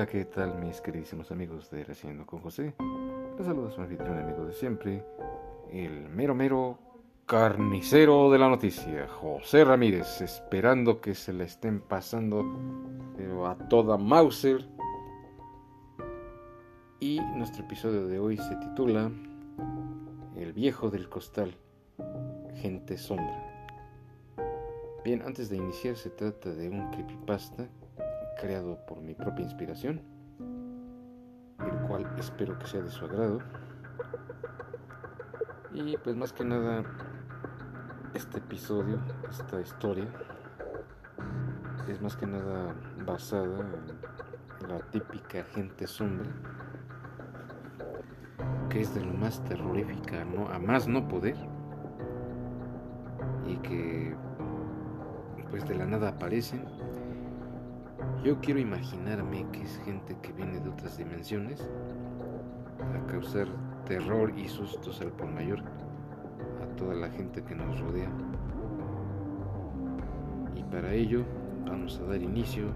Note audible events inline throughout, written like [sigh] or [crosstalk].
Hola, ¿qué tal mis queridísimos amigos de Reciendo con José? Les saluda su anfitrión amigo de siempre, el mero mero carnicero de la noticia, José Ramírez, esperando que se le estén pasando a toda Mauser. Y nuestro episodio de hoy se titula El viejo del costal, gente sombra. Bien, antes de iniciar se trata de un creepypasta creado por mi propia inspiración, el cual espero que sea de su agrado. Y pues más que nada, este episodio, esta historia, es más que nada basada en la típica gente sombra, que es de lo más terrorífica, ¿no? a más no poder, y que pues de la nada aparecen yo quiero imaginarme que es gente que viene de otras dimensiones a causar terror y sustos al por mayor a toda la gente que nos rodea. Y para ello vamos a dar inicio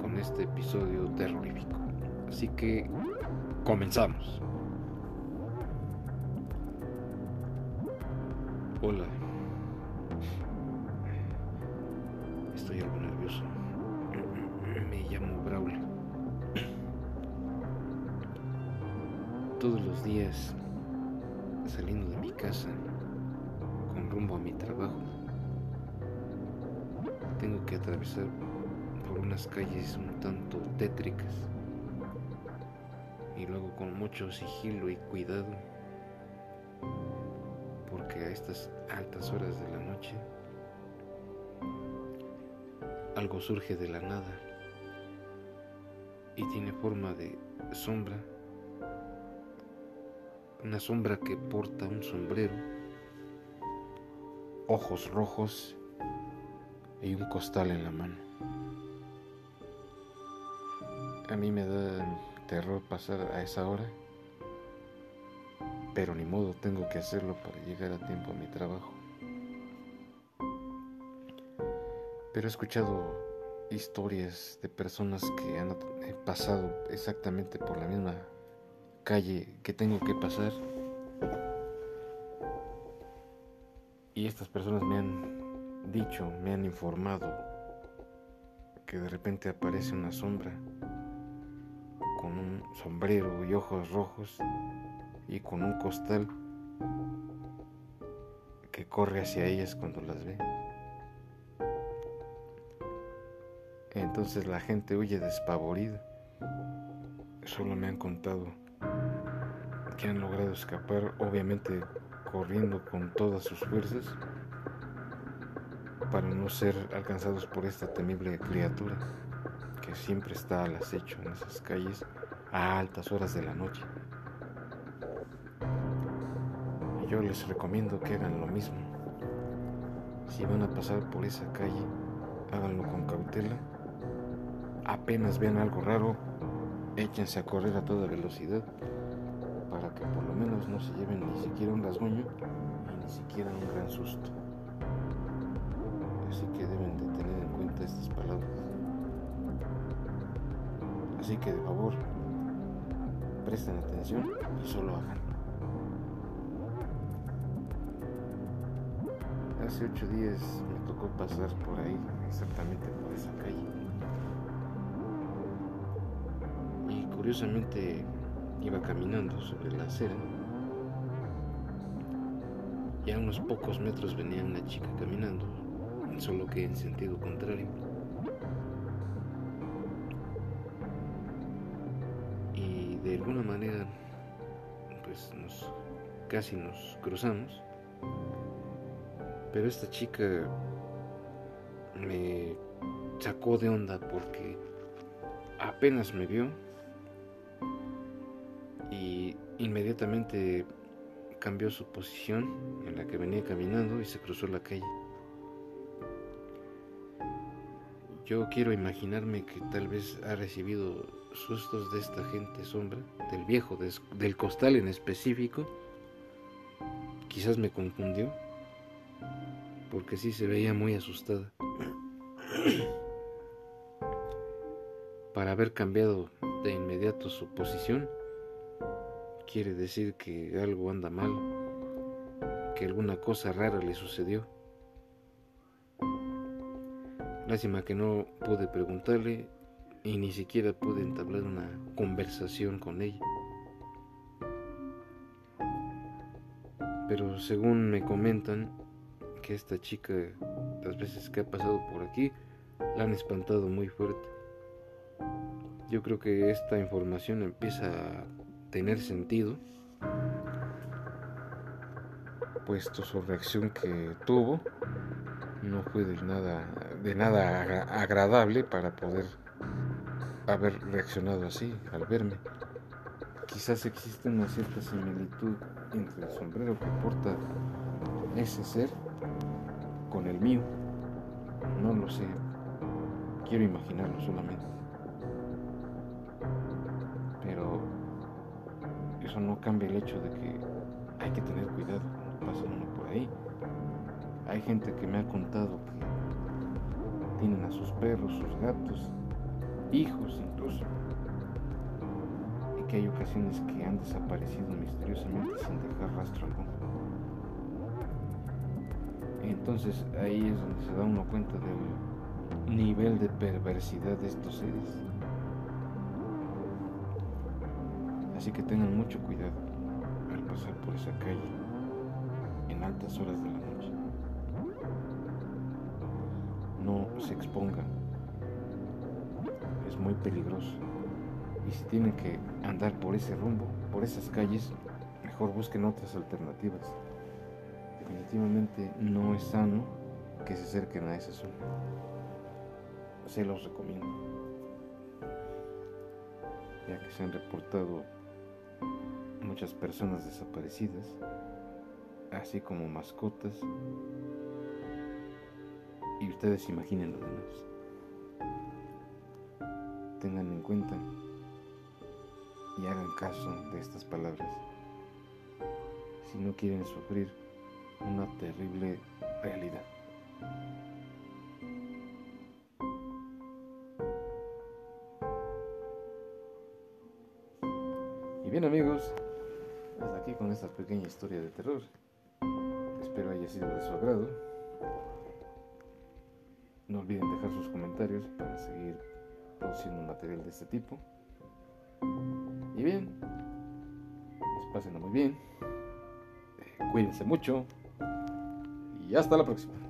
con este episodio terrorífico. Así que comenzamos. Hola. Estoy algo nervioso. Me llamo Braulio. Todos los días, saliendo de mi casa, con rumbo a mi trabajo, tengo que atravesar por unas calles un tanto tétricas y luego con mucho sigilo y cuidado, porque a estas altas horas de la noche algo surge de la nada y tiene forma de sombra, una sombra que porta un sombrero, ojos rojos y un costal en la mano. A mí me da terror pasar a esa hora, pero ni modo tengo que hacerlo para llegar a tiempo a mi trabajo. Pero he escuchado historias de personas que han pasado exactamente por la misma calle que tengo que pasar. Y estas personas me han dicho, me han informado que de repente aparece una sombra con un sombrero y ojos rojos y con un costal que corre hacia ellas cuando las ve. Entonces la gente huye despavorida. Solo me han contado que han logrado escapar, obviamente corriendo con todas sus fuerzas, para no ser alcanzados por esta temible criatura que siempre está al acecho en esas calles a altas horas de la noche. Yo les recomiendo que hagan lo mismo. Si van a pasar por esa calle, háganlo con cautela apenas vean algo raro, échense a correr a toda velocidad para que por lo menos no se lleven ni siquiera un rasguño y ni siquiera un gran susto. Así que deben de tener en cuenta estas palabras. Así que de favor, presten atención y solo hagan. Hace ocho días me tocó pasar por ahí, exactamente Curiosamente iba caminando sobre la acera y a unos pocos metros venía una chica caminando, solo que en sentido contrario. Y de alguna manera, pues nos casi nos cruzamos. Pero esta chica me sacó de onda porque apenas me vio Inmediatamente cambió su posición en la que venía caminando y se cruzó la calle. Yo quiero imaginarme que tal vez ha recibido sustos de esta gente sombra, del viejo, del costal en específico. Quizás me confundió, porque sí se veía muy asustada. [coughs] para haber cambiado de inmediato su posición, quiere decir que algo anda mal, que alguna cosa rara le sucedió. Lástima que no pude preguntarle y ni siquiera pude entablar una conversación con ella. Pero según me comentan que esta chica, las veces que ha pasado por aquí, la han espantado muy fuerte. Yo creo que esta información empieza a tener sentido, puesto su reacción que tuvo no fue de nada, de nada agradable para poder haber reaccionado así al verme. Quizás existe una cierta similitud entre el sombrero que porta ese ser con el mío. No lo sé. Quiero imaginarlo solamente. Eso no cambia el hecho de que hay que tener cuidado cuando pasa uno por ahí. Hay gente que me ha contado que tienen a sus perros, sus gatos, hijos incluso, y que hay ocasiones que han desaparecido misteriosamente sin dejar rastro alguno. Entonces ahí es donde se da uno cuenta del nivel de perversidad de estos seres. Así que tengan mucho cuidado al pasar por esa calle en altas horas de la noche. No se expongan. Es muy peligroso. Y si tienen que andar por ese rumbo, por esas calles, mejor busquen otras alternativas definitivamente no es sano que se acerquen a esa zona. Se los recomiendo. Ya que se han reportado muchas personas desaparecidas, así como mascotas. Y ustedes imaginen lo demás. Tengan en cuenta y hagan caso de estas palabras. Si no quieren sufrir una terrible realidad. Y bien amigos, hasta aquí con esta pequeña historia de terror. Espero haya sido de su agrado. No olviden dejar sus comentarios para seguir produciendo material de este tipo. Y bien, pasen muy bien. Eh, cuídense mucho y hasta la próxima.